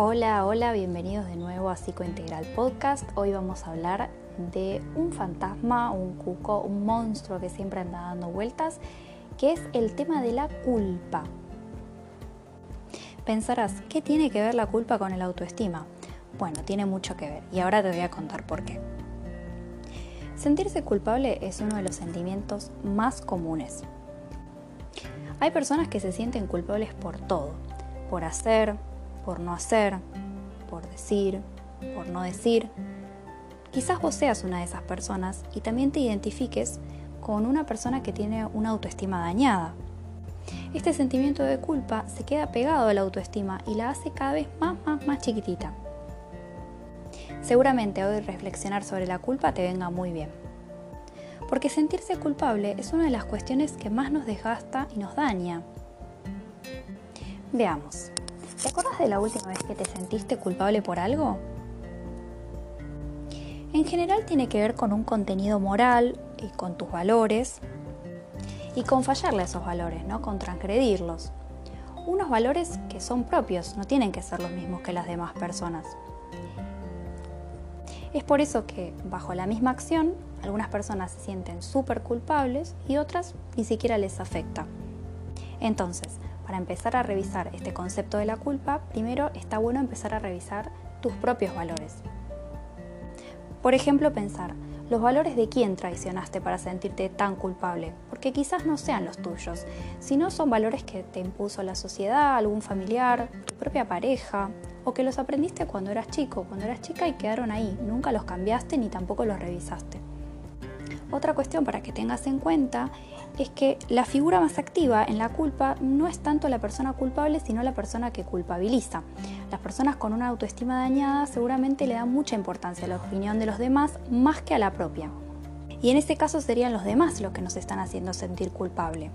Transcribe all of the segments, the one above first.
Hola, hola, bienvenidos de nuevo a Psicointegral Podcast. Hoy vamos a hablar de un fantasma, un cuco, un monstruo que siempre anda dando vueltas, que es el tema de la culpa. Pensarás, ¿qué tiene que ver la culpa con el autoestima? Bueno, tiene mucho que ver y ahora te voy a contar por qué. Sentirse culpable es uno de los sentimientos más comunes. Hay personas que se sienten culpables por todo, por hacer, por no hacer, por decir, por no decir. Quizás vos seas una de esas personas y también te identifiques con una persona que tiene una autoestima dañada. Este sentimiento de culpa se queda pegado a la autoestima y la hace cada vez más, más, más chiquitita. Seguramente hoy reflexionar sobre la culpa te venga muy bien. Porque sentirse culpable es una de las cuestiones que más nos desgasta y nos daña. Veamos, ¿te acuerdas de la última vez que te sentiste culpable por algo? En general tiene que ver con un contenido moral y con tus valores y con fallarle a esos valores, ¿no? Con transgredirlos. Unos valores que son propios, no tienen que ser los mismos que las demás personas. Es por eso que bajo la misma acción algunas personas se sienten súper culpables y otras ni siquiera les afecta. Entonces, para empezar a revisar este concepto de la culpa, primero está bueno empezar a revisar tus propios valores. Por ejemplo, pensar, los valores de quién traicionaste para sentirte tan culpable, porque quizás no sean los tuyos, sino son valores que te impuso la sociedad, algún familiar, tu propia pareja, o que los aprendiste cuando eras chico, cuando eras chica y quedaron ahí, nunca los cambiaste ni tampoco los revisaste. Otra cuestión para que tengas en cuenta es que la figura más activa en la culpa no es tanto la persona culpable, sino la persona que culpabiliza. Las personas con una autoestima dañada seguramente le dan mucha importancia a la opinión de los demás más que a la propia. Y en este caso serían los demás los que nos están haciendo sentir culpable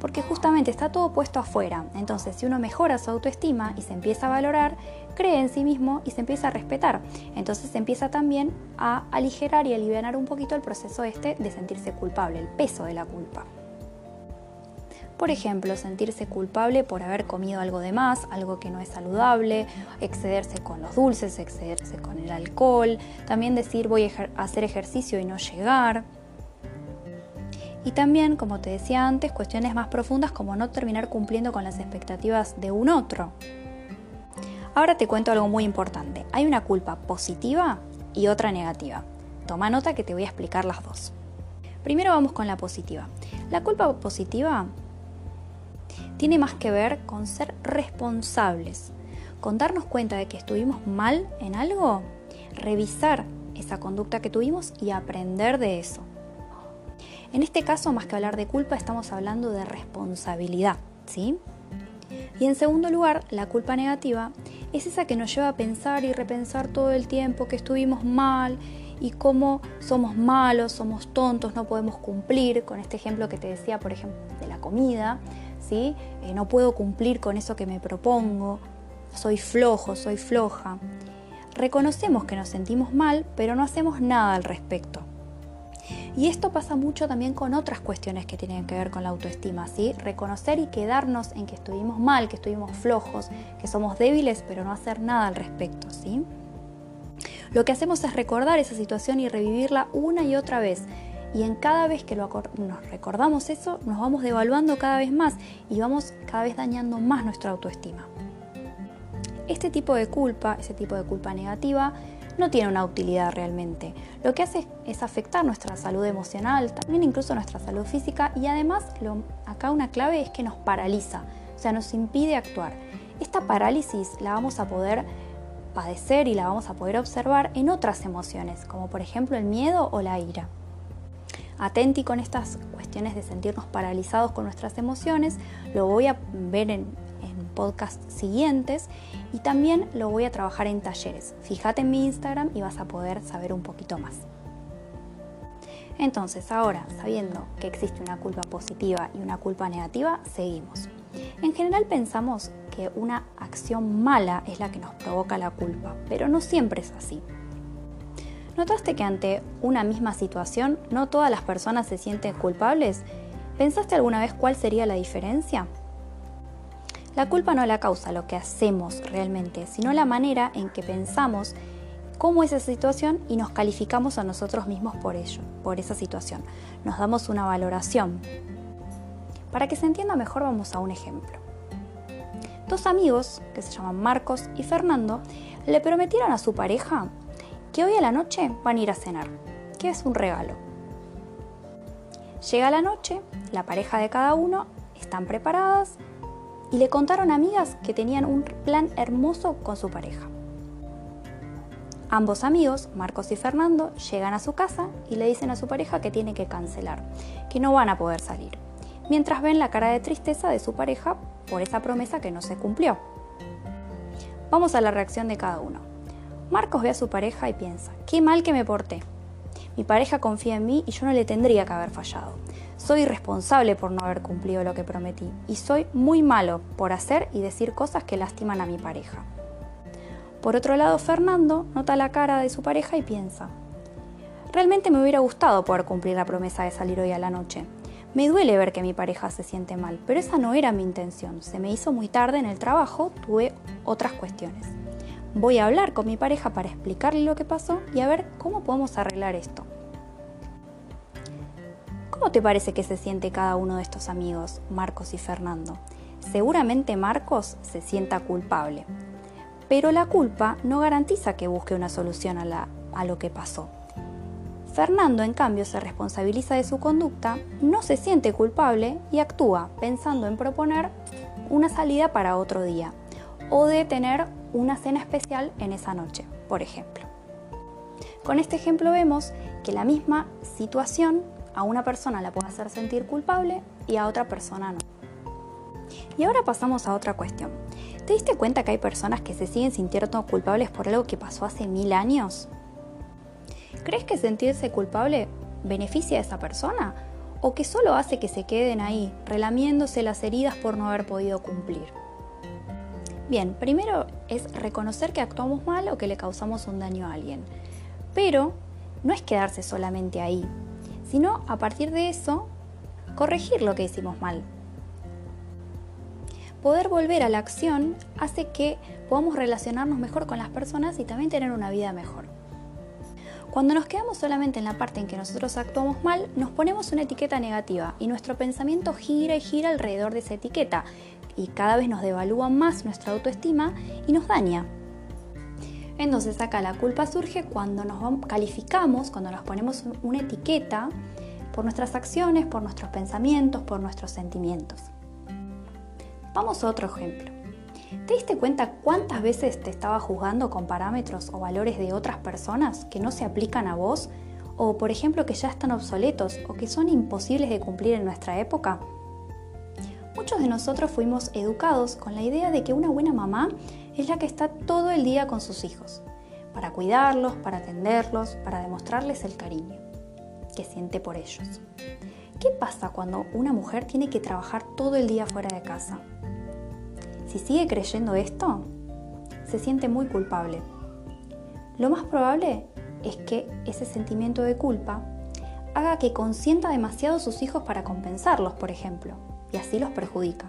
porque justamente está todo puesto afuera. Entonces, si uno mejora su autoestima y se empieza a valorar, cree en sí mismo y se empieza a respetar. Entonces se empieza también a aligerar y aliviar un poquito el proceso este de sentirse culpable, el peso de la culpa. Por ejemplo, sentirse culpable por haber comido algo de más, algo que no es saludable, excederse con los dulces, excederse con el alcohol, también decir voy a hacer ejercicio y no llegar, y también, como te decía antes, cuestiones más profundas como no terminar cumpliendo con las expectativas de un otro. Ahora te cuento algo muy importante. Hay una culpa positiva y otra negativa. Toma nota que te voy a explicar las dos. Primero vamos con la positiva. La culpa positiva tiene más que ver con ser responsables, con darnos cuenta de que estuvimos mal en algo, revisar esa conducta que tuvimos y aprender de eso. En este caso, más que hablar de culpa, estamos hablando de responsabilidad, ¿sí? Y en segundo lugar, la culpa negativa es esa que nos lleva a pensar y repensar todo el tiempo que estuvimos mal y cómo somos malos, somos tontos, no podemos cumplir, con este ejemplo que te decía, por ejemplo, de la comida, ¿sí? Eh, no puedo cumplir con eso que me propongo, soy flojo, soy floja. Reconocemos que nos sentimos mal, pero no hacemos nada al respecto. Y esto pasa mucho también con otras cuestiones que tienen que ver con la autoestima, ¿sí? Reconocer y quedarnos en que estuvimos mal, que estuvimos flojos, que somos débiles, pero no hacer nada al respecto, ¿sí? Lo que hacemos es recordar esa situación y revivirla una y otra vez. Y en cada vez que nos recordamos eso, nos vamos devaluando cada vez más y vamos cada vez dañando más nuestra autoestima. Este tipo de culpa, ese tipo de culpa negativa, no tiene una utilidad realmente. Lo que hace es afectar nuestra salud emocional, también incluso nuestra salud física y además acá una clave es que nos paraliza, o sea, nos impide actuar. Esta parálisis la vamos a poder padecer y la vamos a poder observar en otras emociones, como por ejemplo el miedo o la ira. Atenti con estas cuestiones de sentirnos paralizados con nuestras emociones, lo voy a ver en, podcast siguientes y también lo voy a trabajar en talleres. Fíjate en mi Instagram y vas a poder saber un poquito más. Entonces, ahora, sabiendo que existe una culpa positiva y una culpa negativa, seguimos. En general pensamos que una acción mala es la que nos provoca la culpa, pero no siempre es así. ¿Notaste que ante una misma situación no todas las personas se sienten culpables? ¿Pensaste alguna vez cuál sería la diferencia? La culpa no la causa lo que hacemos realmente, sino la manera en que pensamos cómo es esa situación y nos calificamos a nosotros mismos por ello, por esa situación. Nos damos una valoración. Para que se entienda mejor vamos a un ejemplo. Dos amigos, que se llaman Marcos y Fernando, le prometieron a su pareja que hoy a la noche van a ir a cenar, que es un regalo. Llega la noche, la pareja de cada uno están preparadas y le contaron amigas que tenían un plan hermoso con su pareja. Ambos amigos, Marcos y Fernando, llegan a su casa y le dicen a su pareja que tiene que cancelar, que no van a poder salir, mientras ven la cara de tristeza de su pareja por esa promesa que no se cumplió. Vamos a la reacción de cada uno. Marcos ve a su pareja y piensa, qué mal que me porté. Mi pareja confía en mí y yo no le tendría que haber fallado. Soy responsable por no haber cumplido lo que prometí y soy muy malo por hacer y decir cosas que lastiman a mi pareja. Por otro lado, Fernando nota la cara de su pareja y piensa, realmente me hubiera gustado poder cumplir la promesa de salir hoy a la noche. Me duele ver que mi pareja se siente mal, pero esa no era mi intención. Se me hizo muy tarde en el trabajo, tuve otras cuestiones. Voy a hablar con mi pareja para explicarle lo que pasó y a ver cómo podemos arreglar esto. ¿Cómo te parece que se siente cada uno de estos amigos, Marcos y Fernando? Seguramente Marcos se sienta culpable, pero la culpa no garantiza que busque una solución a, a lo que pasó. Fernando, en cambio, se responsabiliza de su conducta, no se siente culpable y actúa pensando en proponer una salida para otro día o de tener una cena especial en esa noche, por ejemplo. Con este ejemplo vemos que la misma situación a una persona la puede hacer sentir culpable y a otra persona no. Y ahora pasamos a otra cuestión. ¿Te diste cuenta que hay personas que se siguen sintiendo culpables por algo que pasó hace mil años? ¿Crees que sentirse culpable beneficia a esa persona? ¿O que solo hace que se queden ahí, relamiéndose las heridas por no haber podido cumplir? Bien, primero es reconocer que actuamos mal o que le causamos un daño a alguien. Pero no es quedarse solamente ahí, sino a partir de eso, corregir lo que hicimos mal, poder volver a la acción hace que podamos relacionarnos mejor con las personas y también tener una vida mejor. Cuando nos quedamos solamente en la parte en que nosotros actuamos mal, nos ponemos una etiqueta negativa y nuestro pensamiento gira y gira alrededor de esa etiqueta y cada vez nos devalúa más nuestra autoestima y nos daña. Entonces acá la culpa surge cuando nos calificamos, cuando nos ponemos una etiqueta por nuestras acciones, por nuestros pensamientos, por nuestros sentimientos. Vamos a otro ejemplo. ¿Te diste cuenta cuántas veces te estaba juzgando con parámetros o valores de otras personas que no se aplican a vos? O por ejemplo que ya están obsoletos o que son imposibles de cumplir en nuestra época? Muchos de nosotros fuimos educados con la idea de que una buena mamá es la que está todo el día con sus hijos, para cuidarlos, para atenderlos, para demostrarles el cariño que siente por ellos. ¿Qué pasa cuando una mujer tiene que trabajar todo el día fuera de casa? Si sigue creyendo esto, se siente muy culpable. Lo más probable es que ese sentimiento de culpa haga que consienta demasiado a sus hijos para compensarlos, por ejemplo, y así los perjudica.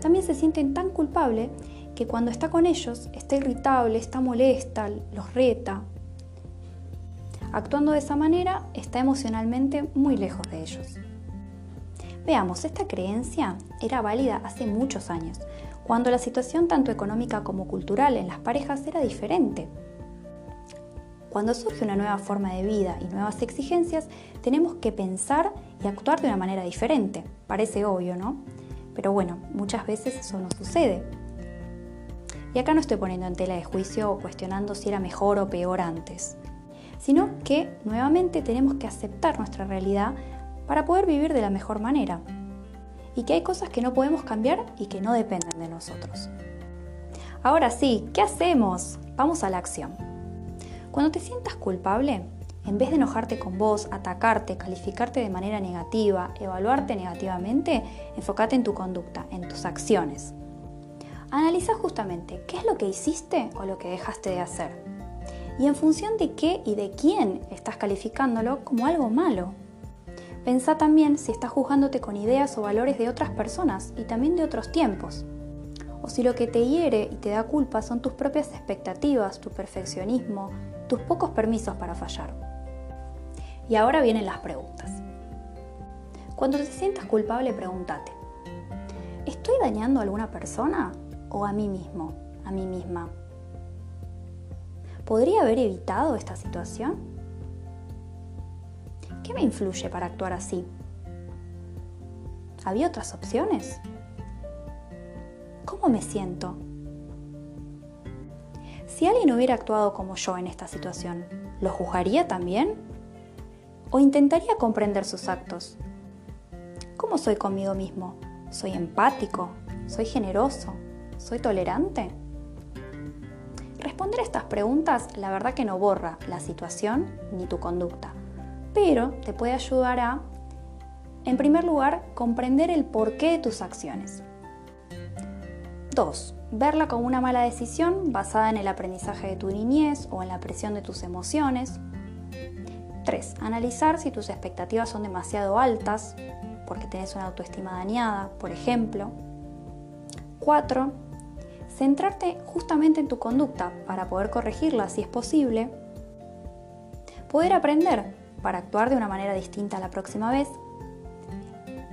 También se sienten tan culpable que cuando está con ellos está irritable, está molesta, los reta. Actuando de esa manera está emocionalmente muy lejos de ellos. Veamos, esta creencia era válida hace muchos años, cuando la situación tanto económica como cultural en las parejas era diferente. Cuando surge una nueva forma de vida y nuevas exigencias, tenemos que pensar y actuar de una manera diferente. Parece obvio, ¿no? Pero bueno, muchas veces eso no sucede. Y acá no estoy poniendo en tela de juicio o cuestionando si era mejor o peor antes, sino que nuevamente tenemos que aceptar nuestra realidad para poder vivir de la mejor manera. Y que hay cosas que no podemos cambiar y que no dependen de nosotros. Ahora sí, ¿qué hacemos? Vamos a la acción. Cuando te sientas culpable, en vez de enojarte con vos, atacarte, calificarte de manera negativa, evaluarte negativamente, enfócate en tu conducta, en tus acciones. Analiza justamente qué es lo que hiciste o lo que dejaste de hacer. Y en función de qué y de quién estás calificándolo como algo malo. Pensá también si estás juzgándote con ideas o valores de otras personas y también de otros tiempos. O si lo que te hiere y te da culpa son tus propias expectativas, tu perfeccionismo, tus pocos permisos para fallar. Y ahora vienen las preguntas. Cuando te sientas culpable, pregúntate, ¿estoy dañando a alguna persona o a mí mismo, a mí misma? ¿Podría haber evitado esta situación? ¿Qué me influye para actuar así? ¿Había otras opciones? ¿Cómo me siento? Si alguien hubiera actuado como yo en esta situación, ¿lo juzgaría también? ¿O intentaría comprender sus actos? ¿Cómo soy conmigo mismo? ¿Soy empático? ¿Soy generoso? ¿Soy tolerante? Responder estas preguntas la verdad que no borra la situación ni tu conducta, pero te puede ayudar a, en primer lugar, comprender el porqué de tus acciones. 2. Verla como una mala decisión basada en el aprendizaje de tu niñez o en la presión de tus emociones. 3. Analizar si tus expectativas son demasiado altas, porque tenés una autoestima dañada, por ejemplo. 4. Centrarte justamente en tu conducta para poder corregirla si es posible. Poder aprender para actuar de una manera distinta la próxima vez.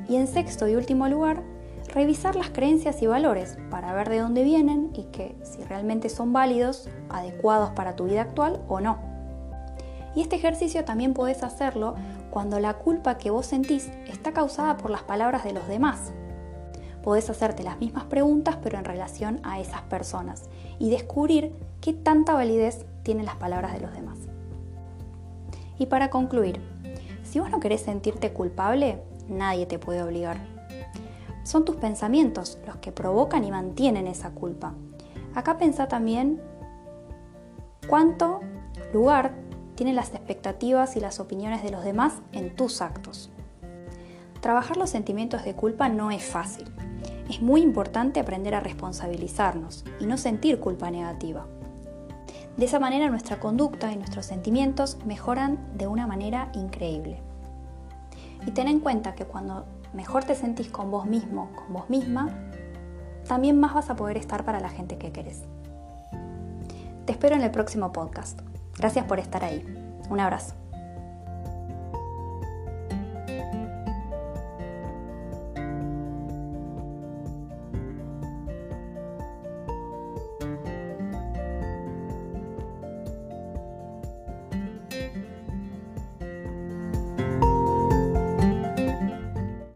Y en sexto y último lugar, revisar las creencias y valores para ver de dónde vienen y que si realmente son válidos, adecuados para tu vida actual o no. Y este ejercicio también puedes hacerlo cuando la culpa que vos sentís está causada por las palabras de los demás. Podés hacerte las mismas preguntas pero en relación a esas personas y descubrir qué tanta validez tienen las palabras de los demás. Y para concluir, si vos no querés sentirte culpable, nadie te puede obligar. Son tus pensamientos los que provocan y mantienen esa culpa. Acá pensá también cuánto lugar tienen las expectativas y las opiniones de los demás en tus actos. Trabajar los sentimientos de culpa no es fácil. Es muy importante aprender a responsabilizarnos y no sentir culpa negativa. De esa manera nuestra conducta y nuestros sentimientos mejoran de una manera increíble. Y ten en cuenta que cuando mejor te sentís con vos mismo, con vos misma, también más vas a poder estar para la gente que querés. Te espero en el próximo podcast. Gracias por estar ahí. Un abrazo.